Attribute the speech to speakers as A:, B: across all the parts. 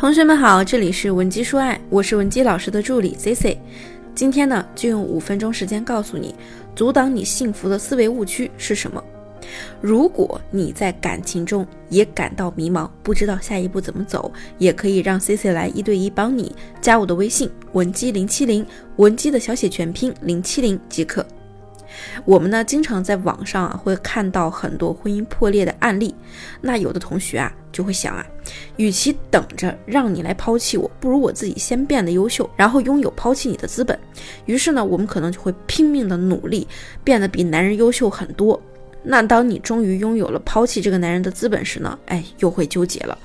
A: 同学们好，这里是文姬说爱，我是文姬老师的助理 C C。今天呢，就用五分钟时间告诉你，阻挡你幸福的思维误区是什么。如果你在感情中也感到迷茫，不知道下一步怎么走，也可以让 C C 来一对一帮你。加我的微信文姬零七零，文姬的小写全拼零七零即可。我们呢，经常在网上啊会看到很多婚姻破裂的案例。那有的同学啊就会想啊，与其等着让你来抛弃我，不如我自己先变得优秀，然后拥有抛弃你的资本。于是呢，我们可能就会拼命的努力，变得比男人优秀很多。那当你终于拥有了抛弃这个男人的资本时呢，哎，又会纠结了。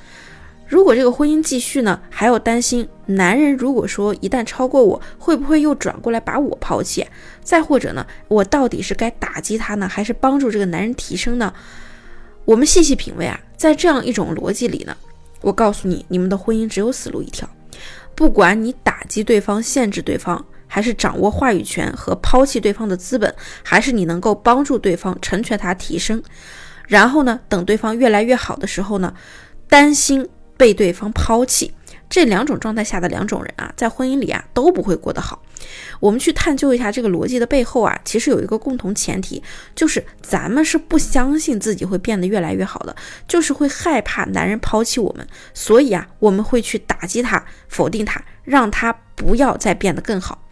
A: 如果这个婚姻继续呢，还要担心男人如果说一旦超过我，会不会又转过来把我抛弃？再或者呢，我到底是该打击他呢，还是帮助这个男人提升呢？我们细细品味啊，在这样一种逻辑里呢，我告诉你，你们的婚姻只有死路一条。不管你打击对方、限制对方，还是掌握话语权和抛弃对方的资本，还是你能够帮助对方成全他提升，然后呢，等对方越来越好的时候呢，担心。被对方抛弃，这两种状态下的两种人啊，在婚姻里啊都不会过得好。我们去探究一下这个逻辑的背后啊，其实有一个共同前提，就是咱们是不相信自己会变得越来越好的，就是会害怕男人抛弃我们，所以啊，我们会去打击他、否定他，让他不要再变得更好。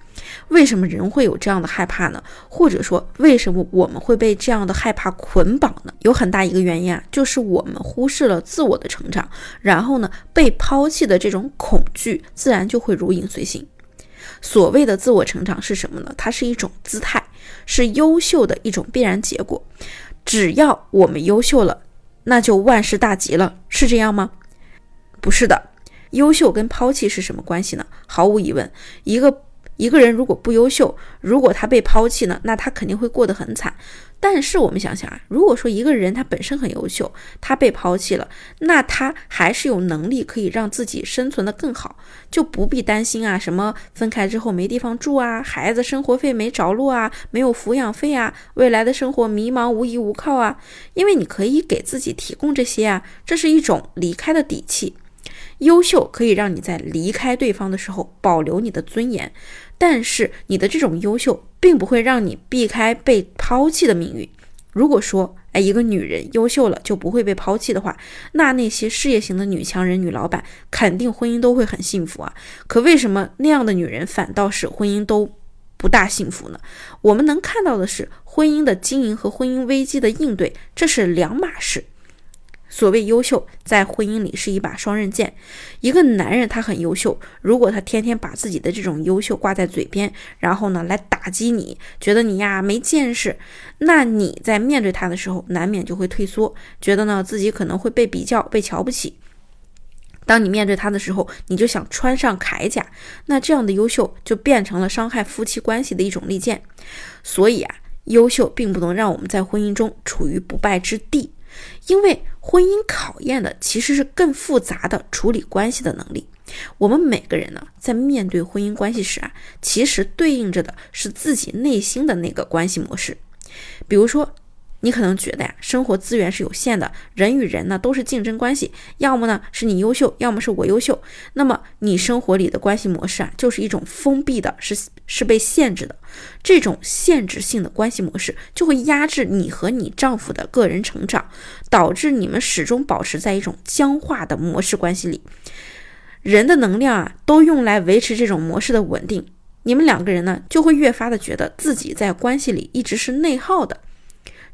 A: 为什么人会有这样的害怕呢？或者说，为什么我们会被这样的害怕捆绑呢？有很大一个原因啊，就是我们忽视了自我的成长，然后呢，被抛弃的这种恐惧自然就会如影随形。所谓的自我成长是什么呢？它是一种姿态，是优秀的一种必然结果。只要我们优秀了，那就万事大吉了，是这样吗？不是的，优秀跟抛弃是什么关系呢？毫无疑问，一个。一个人如果不优秀，如果他被抛弃呢，那他肯定会过得很惨。但是我们想想啊，如果说一个人他本身很优秀，他被抛弃了，那他还是有能力可以让自己生存的更好，就不必担心啊，什么分开之后没地方住啊，孩子生活费没着落啊，没有抚养费啊，未来的生活迷茫无依无靠啊，因为你可以给自己提供这些啊，这是一种离开的底气。优秀可以让你在离开对方的时候保留你的尊严，但是你的这种优秀并不会让你避开被抛弃的命运。如果说，哎，一个女人优秀了就不会被抛弃的话，那那些事业型的女强人、女老板肯定婚姻都会很幸福啊。可为什么那样的女人反倒是婚姻都不大幸福呢？我们能看到的是，婚姻的经营和婚姻危机的应对，这是两码事。所谓优秀，在婚姻里是一把双刃剑。一个男人他很优秀，如果他天天把自己的这种优秀挂在嘴边，然后呢来打击你，觉得你呀没见识，那你在面对他的时候，难免就会退缩，觉得呢自己可能会被比较、被瞧不起。当你面对他的时候，你就想穿上铠甲，那这样的优秀就变成了伤害夫妻关系的一种利剑。所以啊，优秀并不能让我们在婚姻中处于不败之地。因为婚姻考验的其实是更复杂的处理关系的能力。我们每个人呢，在面对婚姻关系时啊，其实对应着的是自己内心的那个关系模式。比如说。你可能觉得呀，生活资源是有限的，人与人呢都是竞争关系，要么呢是你优秀，要么是我优秀。那么你生活里的关系模式啊，就是一种封闭的，是是被限制的。这种限制性的关系模式就会压制你和你丈夫的个人成长，导致你们始终保持在一种僵化的模式关系里。人的能量啊，都用来维持这种模式的稳定。你们两个人呢，就会越发的觉得自己在关系里一直是内耗的。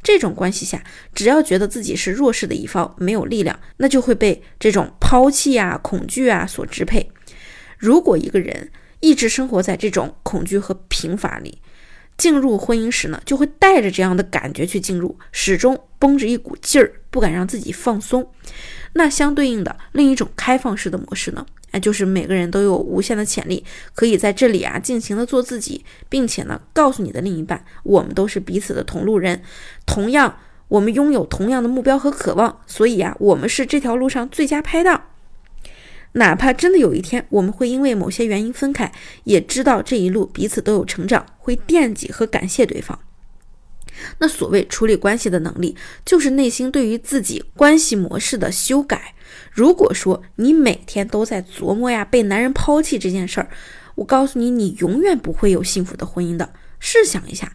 A: 这种关系下，只要觉得自己是弱势的一方，没有力量，那就会被这种抛弃啊、恐惧啊所支配。如果一个人一直生活在这种恐惧和贫乏里，进入婚姻时呢，就会带着这样的感觉去进入，始终绷着一股劲儿，不敢让自己放松。那相对应的另一种开放式的模式呢？哎，就是每个人都有无限的潜力，可以在这里啊尽情的做自己，并且呢告诉你的另一半，我们都是彼此的同路人，同样我们拥有同样的目标和渴望，所以啊我们是这条路上最佳拍档。哪怕真的有一天我们会因为某些原因分开，也知道这一路彼此都有成长，会惦记和感谢对方。那所谓处理关系的能力，就是内心对于自己关系模式的修改。如果说你每天都在琢磨呀被男人抛弃这件事儿，我告诉你，你永远不会有幸福的婚姻的。试想一下，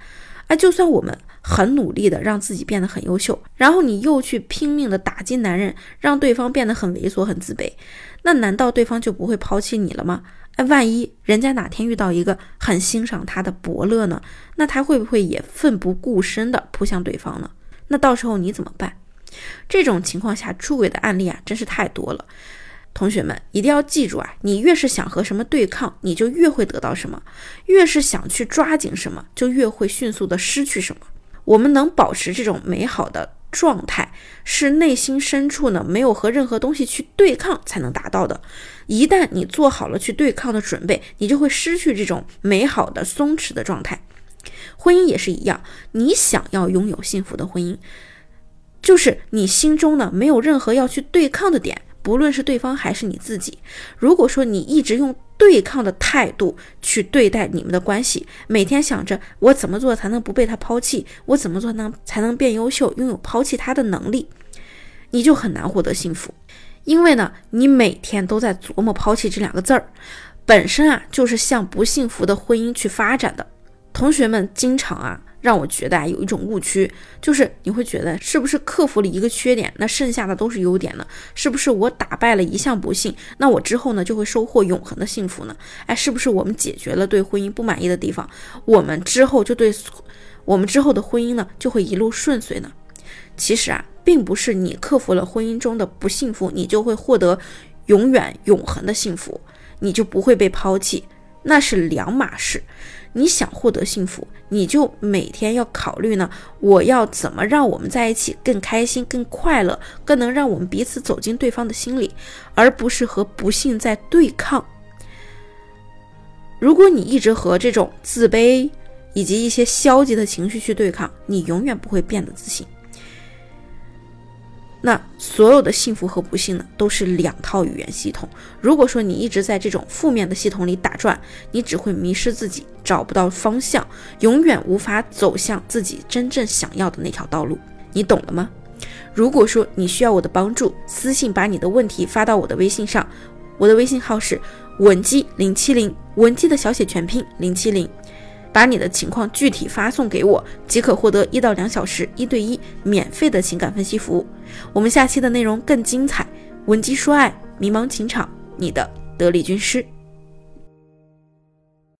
A: 哎，就算我们很努力的让自己变得很优秀，然后你又去拼命的打击男人，让对方变得很猥琐、很自卑，那难道对方就不会抛弃你了吗？哎，万一人家哪天遇到一个很欣赏他的伯乐呢？那他会不会也奋不顾身的扑向对方呢？那到时候你怎么办？这种情况下出轨的案例啊，真是太多了。同学们一定要记住啊，你越是想和什么对抗，你就越会得到什么；越是想去抓紧什么，就越会迅速的失去什么。我们能保持这种美好的状态，是内心深处呢没有和任何东西去对抗才能达到的。一旦你做好了去对抗的准备，你就会失去这种美好的松弛的状态。婚姻也是一样，你想要拥有幸福的婚姻，就是你心中呢没有任何要去对抗的点。不论是对方还是你自己，如果说你一直用对抗的态度去对待你们的关系，每天想着我怎么做才能不被他抛弃，我怎么做能才能变优秀，拥有抛弃他的能力，你就很难获得幸福。因为呢，你每天都在琢磨抛弃这两个字儿，本身啊就是向不幸福的婚姻去发展的。同学们经常啊。让我觉得啊，有一种误区，就是你会觉得是不是克服了一个缺点，那剩下的都是优点呢？是不是我打败了一项不幸，那我之后呢就会收获永恒的幸福呢？哎，是不是我们解决了对婚姻不满意的地方，我们之后就对我们之后的婚姻呢就会一路顺遂呢？其实啊，并不是你克服了婚姻中的不幸福，你就会获得永远永恒的幸福，你就不会被抛弃，那是两码事。你想获得幸福，你就每天要考虑呢，我要怎么让我们在一起更开心、更快乐，更能让我们彼此走进对方的心里，而不是和不幸在对抗。如果你一直和这种自卑以及一些消极的情绪去对抗，你永远不会变得自信。那所有的幸福和不幸呢，都是两套语言系统。如果说你一直在这种负面的系统里打转，你只会迷失自己，找不到方向，永远无法走向自己真正想要的那条道路。你懂了吗？如果说你需要我的帮助，私信把你的问题发到我的微信上，我的微信号是文姬零七零，文姬的小写全拼零七零。把你的情况具体发送给我，即可获得一到两小时一对一免费的情感分析服务。我们下期的内容更精彩，文姬说爱，迷茫情场，你的得力军师。